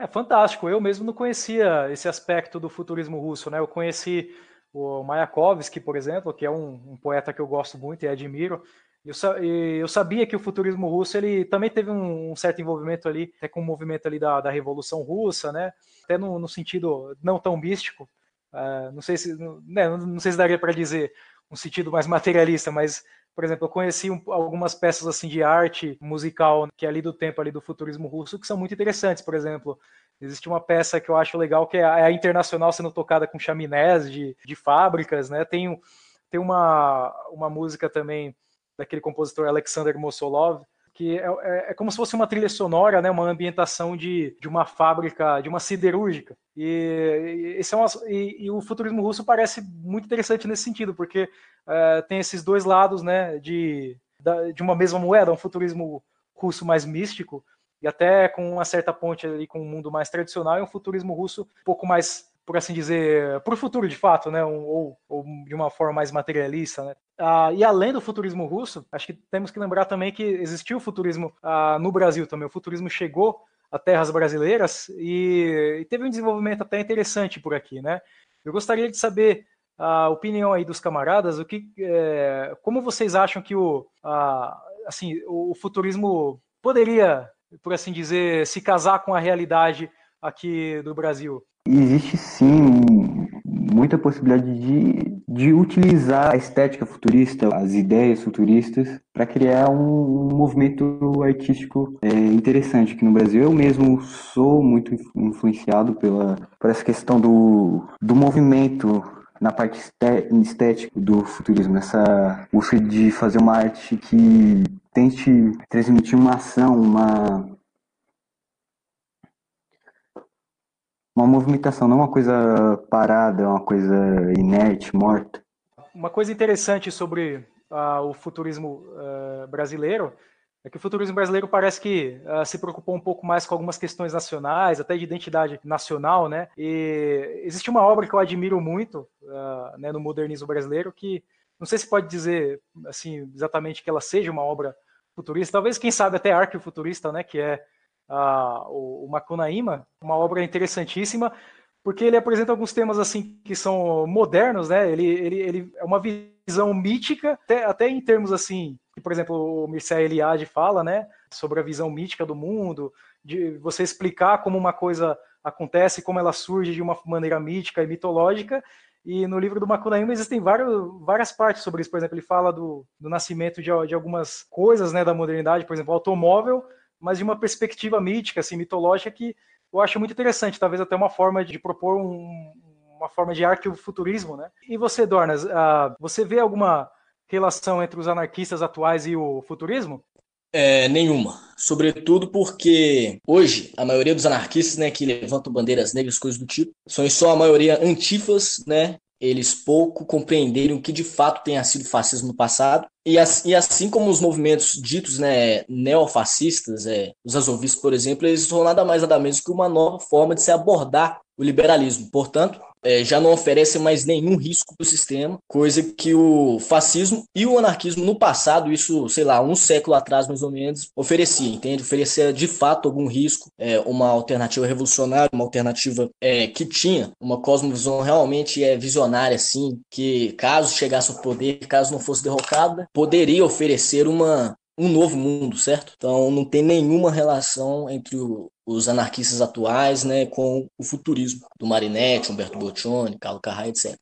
É fantástico. Eu mesmo não conhecia esse aspecto do futurismo russo, né? Eu conheci o Mayakovsky, por exemplo, que é um, um poeta que eu gosto muito e admiro. Eu, eu, sabia que o futurismo russo ele também teve um, um, certo envolvimento ali, até com o movimento ali da, da Revolução Russa, né? Até no, no sentido não tão místico. Uh, não sei se, né, não sei se daria para dizer um sentido mais materialista, mas por exemplo, eu conheci um, algumas peças assim de arte musical que é ali do tempo ali do futurismo russo que são muito interessantes. Por exemplo, existe uma peça que eu acho legal que é a, é internacional sendo tocada com chaminés de, de fábricas, né? Tem, tem uma, uma música também daquele compositor Alexander Mosolov que é, é, é, como se fosse uma trilha sonora, né, uma ambientação de, de uma fábrica, de uma siderúrgica. E, e, é uma, e, e o futurismo russo parece muito interessante nesse sentido, porque é, tem esses dois lados né, de, de uma mesma moeda, um futurismo russo mais místico, e até com uma certa ponte ali com o um mundo mais tradicional, e um futurismo russo um pouco mais por assim dizer, para o futuro de fato, né? Ou, ou, de uma forma mais materialista, né? Ah, e além do futurismo russo, acho que temos que lembrar também que existiu o futurismo ah, no Brasil também. O futurismo chegou a terras brasileiras e, e, teve um desenvolvimento até interessante por aqui, né? Eu gostaria de saber a opinião aí dos camaradas, o que, é, como vocês acham que o, a, assim, o futurismo poderia, por assim dizer, se casar com a realidade aqui do Brasil? Existe sim muita possibilidade de, de utilizar a estética futurista, as ideias futuristas, para criar um, um, movimento artístico é, interessante aqui no Brasil. Eu mesmo sou muito influenciado pela, por essa questão do, do movimento na parte estética do futurismo, essa busca de fazer uma arte que tente transmitir uma ação, uma uma movimentação, não uma coisa parada, uma coisa inerte, morta. Uma coisa interessante sobre uh, o futurismo uh, brasileiro é que o futurismo brasileiro parece que uh, se preocupou um pouco mais com algumas questões nacionais, até de identidade nacional, né? E existe uma obra que eu admiro muito né, no modernismo brasileiro que não sei se pode dizer assim exatamente que ela seja uma obra futurista, talvez quem sabe até arquifuturista, né? Que é o, o Macunaíma, uma obra interessantíssima, porque ele apresenta alguns temas assim que são modernos, né? Ele, ele, ele é uma visão mítica, até, até em termos assim, que, por exemplo, o Mircea Eliade fala, né? Sobre a visão mítica do mundo, de você explicar como uma coisa acontece, como ela surge de uma maneira mítica e mitológica. E no livro do Macunaíma existem vários, várias partes sobre isso. Por exemplo, ele fala do, do nascimento de, de algumas coisas né, da modernidade, por exemplo, o automóvel mas de uma perspectiva mítica, assim, mitológica, que eu acho muito interessante, talvez até uma forma de propor um, uma forma de arquifuturismo, né? E você, Dornas, uh, você vê alguma relação entre os anarquistas atuais e o futurismo? É, nenhuma. Sobretudo porque hoje a maioria dos anarquistas, né, que levantam bandeiras negras, coisas do tipo, são em sua maioria antifas, né, eles pouco compreenderam o que de fato tenha sido fascismo no passado. E, assim, como os movimentos ditos né, neofascistas, é, os azovistas, por exemplo, eles são nada mais nada menos que uma nova forma de se abordar o liberalismo. Portanto, é, já não oferece mais nenhum risco para o sistema, coisa que o fascismo e o anarquismo no passado, isso, sei lá, um século atrás mais ou menos, oferecia, entende? Oferecia de fato algum risco, é, uma alternativa revolucionária, uma alternativa é, que tinha uma cosmovisão realmente é, visionária, assim, que caso chegasse ao poder, caso não fosse derrocada, poderia oferecer uma, um novo mundo, certo? Então não tem nenhuma relação entre o, os anarquistas atuais né, com o futurismo do Marinetti, Humberto Boccioni, Carlo Carrai, etc.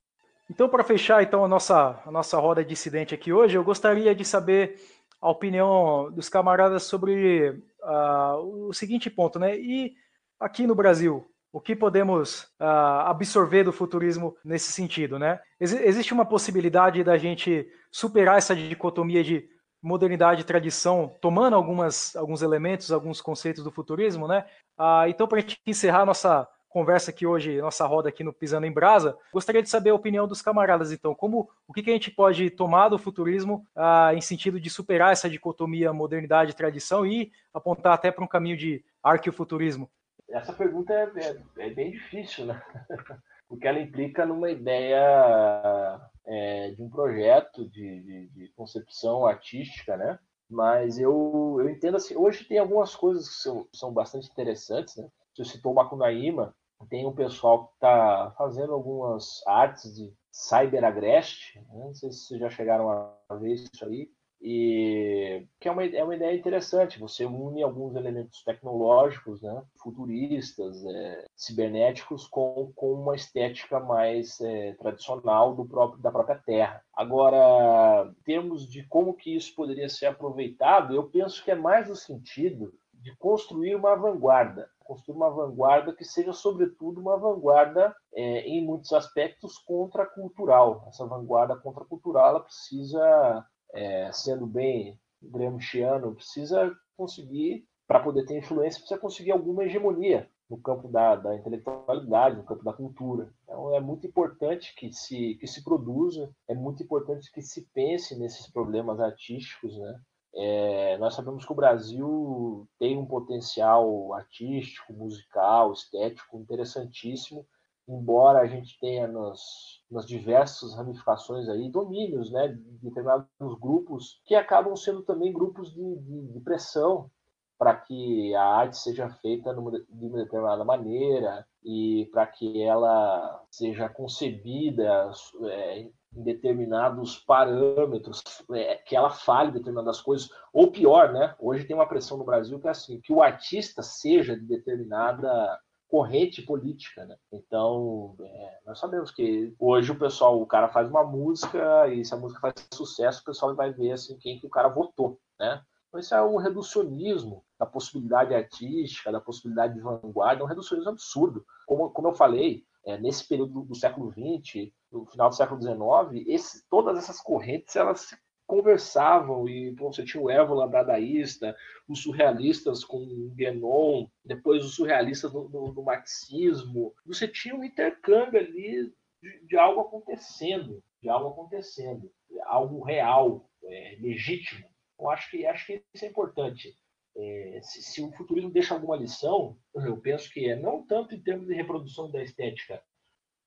Então, para fechar então a nossa, a nossa roda dissidente aqui hoje, eu gostaria de saber a opinião dos camaradas sobre uh, o seguinte ponto, né? E aqui no Brasil, o que podemos uh, absorver do futurismo nesse sentido, né? Ex existe uma possibilidade da gente superar essa dicotomia de modernidade e tradição, tomando algumas, alguns elementos, alguns conceitos do futurismo, né? Ah, então, para a gente encerrar nossa conversa aqui hoje, nossa roda aqui no Pisando em Brasa, gostaria de saber a opinião dos camaradas, então, como o que, que a gente pode tomar do futurismo ah, em sentido de superar essa dicotomia modernidade e tradição e apontar até para um caminho de arqueofuturismo? Essa pergunta é, é, é bem difícil, né? Porque ela implica numa ideia é, de um projeto de, de, de, concepção artística, né? Mas eu, eu entendo assim, hoje tem algumas coisas que são, são bastante interessantes, né? Você citou o Macunaíma, tem um pessoal que está fazendo algumas artes de cyberagreste, né? não sei se vocês já chegaram a ver isso aí, e que é uma, é uma ideia interessante. Você une alguns elementos tecnológicos, né, futuristas, é, cibernéticos, com, com uma estética mais é, tradicional do próprio, da própria Terra. Agora, em termos de como que isso poderia ser aproveitado, eu penso que é mais no sentido de construir uma vanguarda, construir uma vanguarda que seja, sobretudo, uma vanguarda é, em muitos aspectos contracultural. Essa vanguarda contracultural ela precisa é, sendo bem gramsciano, precisa conseguir, para poder ter influência, precisa conseguir alguma hegemonia no campo da, da, intelectualidade, no campo da cultura. Então é muito importante que se, que se produza, é muito importante que se pense nesses problemas artísticos, né? É, nós sabemos que o Brasil tem um potencial artístico, musical, estético interessantíssimo, embora a gente tenha nas, nas diversas ramificações aí domínios, né, de determinados grupos que acabam sendo também grupos de, de, de pressão para que a arte seja feita de uma determinada maneira e para que ela seja concebida é, em determinados parâmetros, é, que ela fale determinadas coisas, ou pior, né? Hoje tem uma pressão no Brasil que é assim, que o artista seja de determinada corrente política, né? Então, é, nós sabemos que hoje o pessoal, o cara faz uma música e se a música faz sucesso, o pessoal vai ver assim quem que o cara votou, né? Então, isso é um reducionismo da possibilidade artística, da possibilidade de vanguarda, é um reducionismo absurdo. Como, como eu falei, é, nesse período do, do século XX, no final do século XIX, esse, todas essas correntes elas se conversavam e bom, você tinha o Évola dadaísta, os surrealistas com Guénon, depois os surrealistas no, no, no, marxismo. Você tinha um intercâmbio ali de, de, algo acontecendo, de algo acontecendo, algo real, é, legítimo. Eu acho que acho que isso é importante. É, se, se, o futurismo deixa alguma lição, eu penso que é não tanto em termos de reprodução da estética,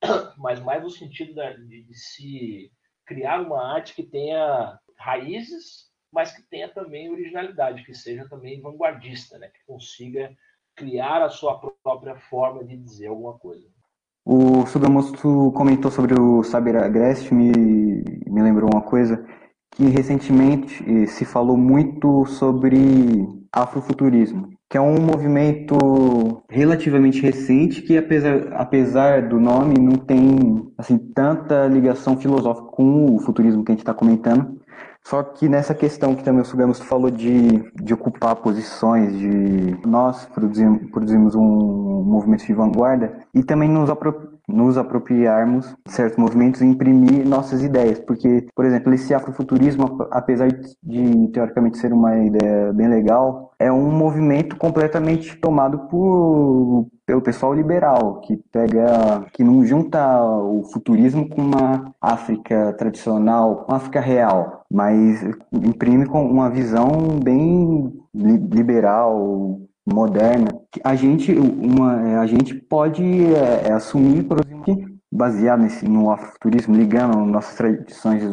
mas mais no sentido da, de, de se criar uma arte que tenha raízes, mas que tenha também originalidade, que seja também vanguardista, né? que consiga criar a sua própria forma de dizer alguma coisa. O Sudamosto comentou sobre o Saber Agreste, me, me lembrou uma coisa, que recentemente eh, se falou muito sobre afrofuturismo, que é um movimento relativamente recente que apesar, apesar do nome não tem assim tanta ligação filosófica com o futurismo que a gente está comentando, só que nessa questão que também o Sugamos falou de, de ocupar posições, de nós produzimos, produzimos um movimento de vanguarda e também nos, apro nos apropriarmos de certos movimentos e imprimir nossas ideias. Porque, por exemplo, esse afrofuturismo, apesar de teoricamente ser uma ideia bem legal, é um movimento completamente tomado por pelo pessoal liberal, que pega, que não junta o futurismo com uma África tradicional, uma África real, mas imprime com uma visão bem liberal, moderna. A gente, uma, a gente pode é, é assumir, por exemplo, baseado nesse, no afrofuturismo, ligando nossas tradições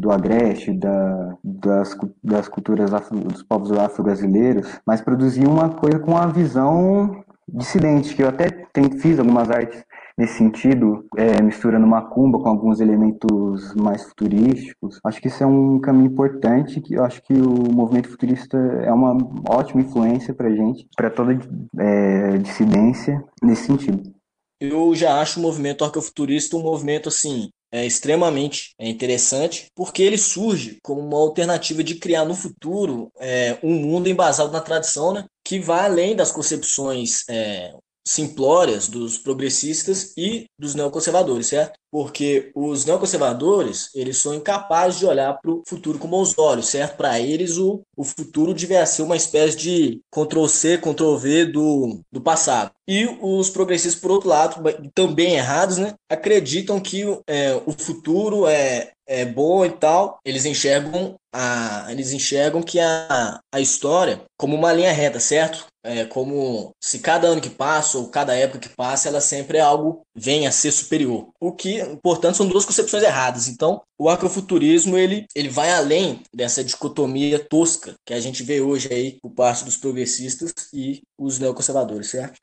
do Agreste, da, das, das culturas afro, dos povos afro-brasileiros, mas produzir uma coisa com uma visão dissidente, que eu até tem, fiz algumas artes nesse sentido, é, misturando macumba com alguns elementos mais futurísticos. Acho que isso é um caminho importante, que eu acho que o movimento futurista é uma ótima influência para gente, para toda é, dissidência nesse sentido. Eu já acho o movimento arqueofuturista um movimento assim é extremamente interessante, porque ele surge como uma alternativa de criar no futuro é, um mundo embasado na tradição, né, que vai além das concepções é, simplórias dos progressistas e dos neoconservadores, certo? Porque os neoconservadores, eles são incapazes de olhar para o futuro com bons olhos, certo? Para eles, o, o futuro devia ser uma espécie de Ctrl-C, Ctrl-V do, do passado. E os progressistas, por outro lado, também errados, né? Acreditam que é, o futuro é, é bom e tal. Eles enxergam a, eles enxergam que a, a história como uma linha reta, certo? é, como se cada ano que passa ou cada época que passa, ela sempre é algo vem a ser superior. O que, portanto, são duas concepções erradas. Então, o afrofuturismo ele, ele vai além dessa dicotomia tosca que a gente vê hoje aí por parte dos progressistas e os neoconservadores, certo?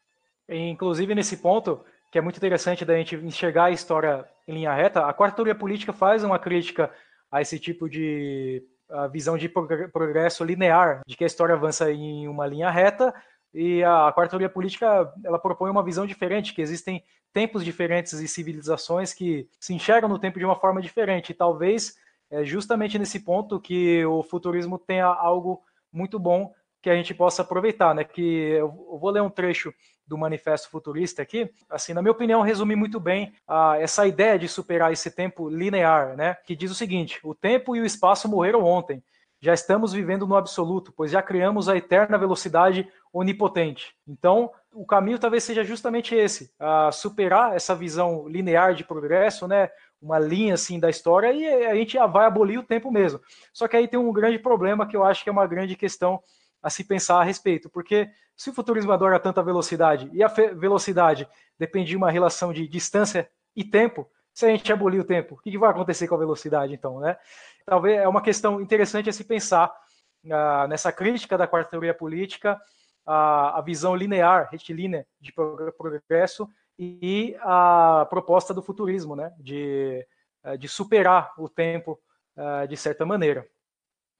Inclusive, nesse ponto, que é muito interessante da gente enxergar a história em linha reta, a quarta teoria política faz uma crítica a esse tipo de visão de progresso linear, de que a história avança em uma linha reta, e a quarta teoria política ela propõe uma visão diferente, que existem tempos diferentes e civilizações que se enxergam no tempo de uma forma diferente. E talvez é justamente nesse ponto que o futurismo tenha algo muito bom que a gente possa aproveitar, né? Que eu vou ler um trecho do Manifesto Futurista aqui, assim, na minha opinião, resume muito bem uh, essa ideia de superar esse tempo linear, né? Que diz o seguinte: o tempo e o espaço morreram ontem. Já estamos vivendo no absoluto, pois já criamos a eterna velocidade onipotente. Então, o caminho talvez seja justamente esse: uh, superar essa visão linear de progresso, né? Uma linha assim da história e a gente vai abolir o tempo mesmo. Só que aí tem um grande problema que eu acho que é uma grande questão a se pensar a respeito, porque se o futurismo adora tanta velocidade e a velocidade depende de uma relação de distância e tempo, se a gente abolir o tempo, o que vai acontecer com a velocidade então, né? Talvez é uma questão interessante a se pensar uh, nessa crítica da quarta teoria política, uh, a visão linear, retilínea de progresso e a proposta do futurismo, né? De, uh, de superar o tempo de certa maneira.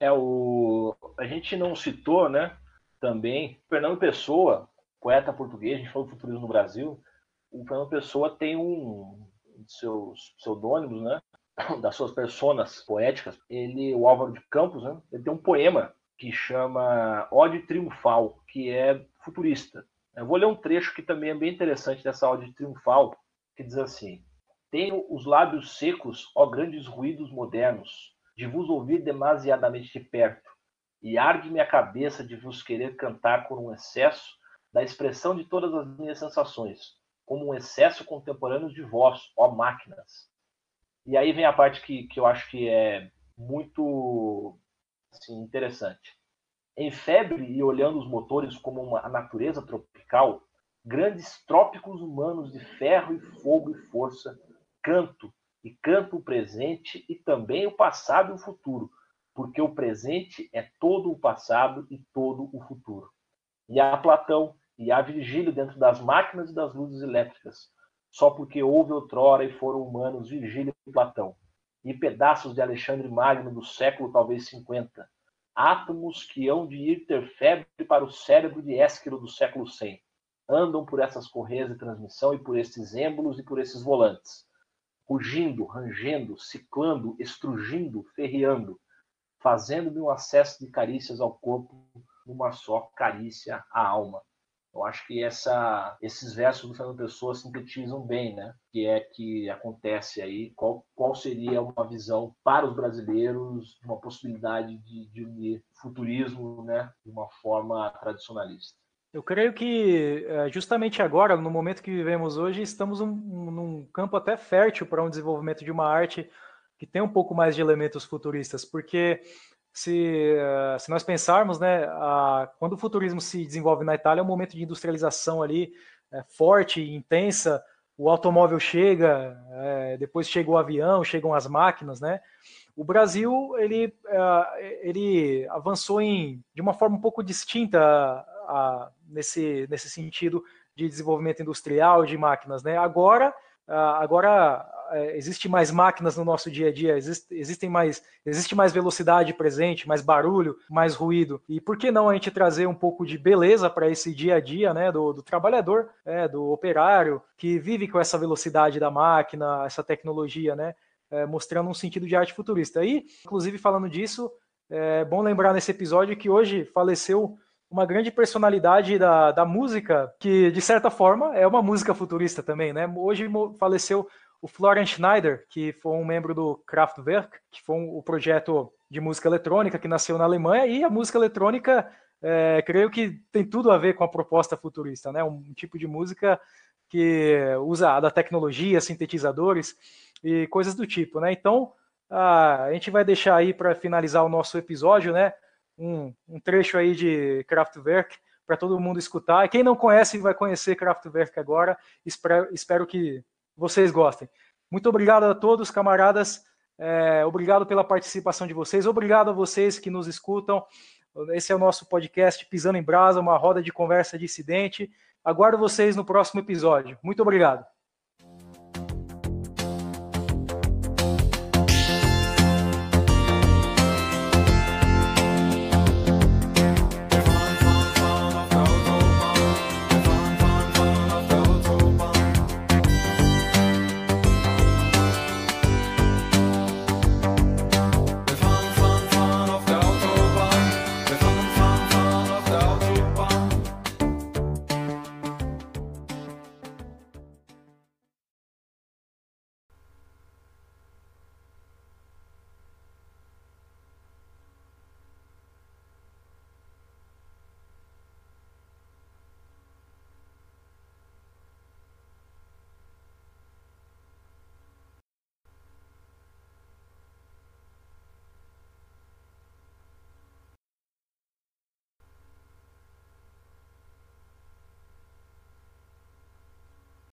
É o a gente não citou, né? Também Fernando Pessoa, poeta português, a gente falou futurismo no Brasil. O Fernando Pessoa tem um de seus pseudônimos, né? Das suas personas poéticas. Ele, o Álvaro de Campos, né? Ele tem um poema que chama Ode Triunfal, que é futurista. Eu vou ler um trecho que também é bem interessante dessa Ode Triunfal, que diz assim: Tenho os lábios secos, ó grandes ruídos modernos, de vos ouvir demasiadamente de perto, e arde-me a cabeça de vos querer cantar por um excesso da expressão de todas as minhas sensações, como um excesso contemporâneo de vós, ó máquinas. E aí vem a parte que, que eu acho que é muito assim, interessante. Em febre e olhando os motores como uma, natureza tropical, grandes trópicos humanos de ferro e fogo e força, canto e canto o presente e também o passado e o futuro, porque o presente é todo o passado e todo o futuro. E há Platão e há Virgílio dentro das máquinas e das luzes elétricas, só porque houve outrora e foram humanos Virgílio e Platão, e pedaços de Alexandre Magno do século talvez 50, átomos que hão de ir ter febre para o cérebro de Ésquilo do século 100, andam por essas correias de transmissão e por esses êmbolos e por esses volantes rugindo, rangendo, ciclando, estrugindo, ferreando, fazendo-me um acesso de carícias ao corpo, numa só carícia à alma. Eu acho que essa, esses versos do Fernando Pessoa sintetizam bem, né? Que é que acontece aí, qual, qual seria uma visão para os brasileiros uma possibilidade de, de unir futurismo, né? De uma forma tradicionalista. Eu creio que é, justamente agora, no momento que vivemos hoje, estamos um, num campo até fértil para um desenvolvimento de uma arte que tem um pouco mais de elementos futuristas, porque se, é, se nós pensarmos, né, a, quando o futurismo se desenvolve na Itália, é um momento de industrialização ali é, forte, intensa, o automóvel chega, é, depois chega o avião, chegam as máquinas, né? O Brasil ele, ele avançou em, de uma forma um pouco distinta a, nesse, nesse sentido de desenvolvimento industrial de máquinas. Né? Agora, agora é, existe mais máquinas no nosso dia a dia, existe, existem mais, existe mais velocidade presente, mais barulho, mais ruído. E por que não a gente trazer um pouco de beleza para esse dia a dia né, do, do trabalhador, é, do operário, que vive com essa velocidade da máquina, essa tecnologia, né? É, mostrando um sentido de arte futurista. E, inclusive, falando disso, é bom lembrar nesse episódio que hoje faleceu uma grande personalidade da, da música, que de certa forma é uma música futurista também, né? Hoje faleceu o Florian Schneider, que foi um membro do Kraftwerk, que foi um, o projeto de música eletrônica que nasceu na Alemanha, e a música eletrônica, é, creio que tem tudo a ver com a proposta futurista, né? Um tipo de música que usa da tecnologia, sintetizadores e coisas do tipo, né? Então, a, a gente vai deixar aí para finalizar o nosso episódio, né? Um, um trecho aí de Kraftwerk para todo mundo escutar. E quem não conhece vai conhecer Kraftwerk agora. Espero, espero que vocês gostem. Muito obrigado a todos, camaradas. É, obrigado pela participação de vocês. Obrigado a vocês que nos escutam. Esse é o nosso podcast Pisando em Brasa, uma roda de conversa dissidente. Aguardo vocês no próximo episódio. Muito obrigado.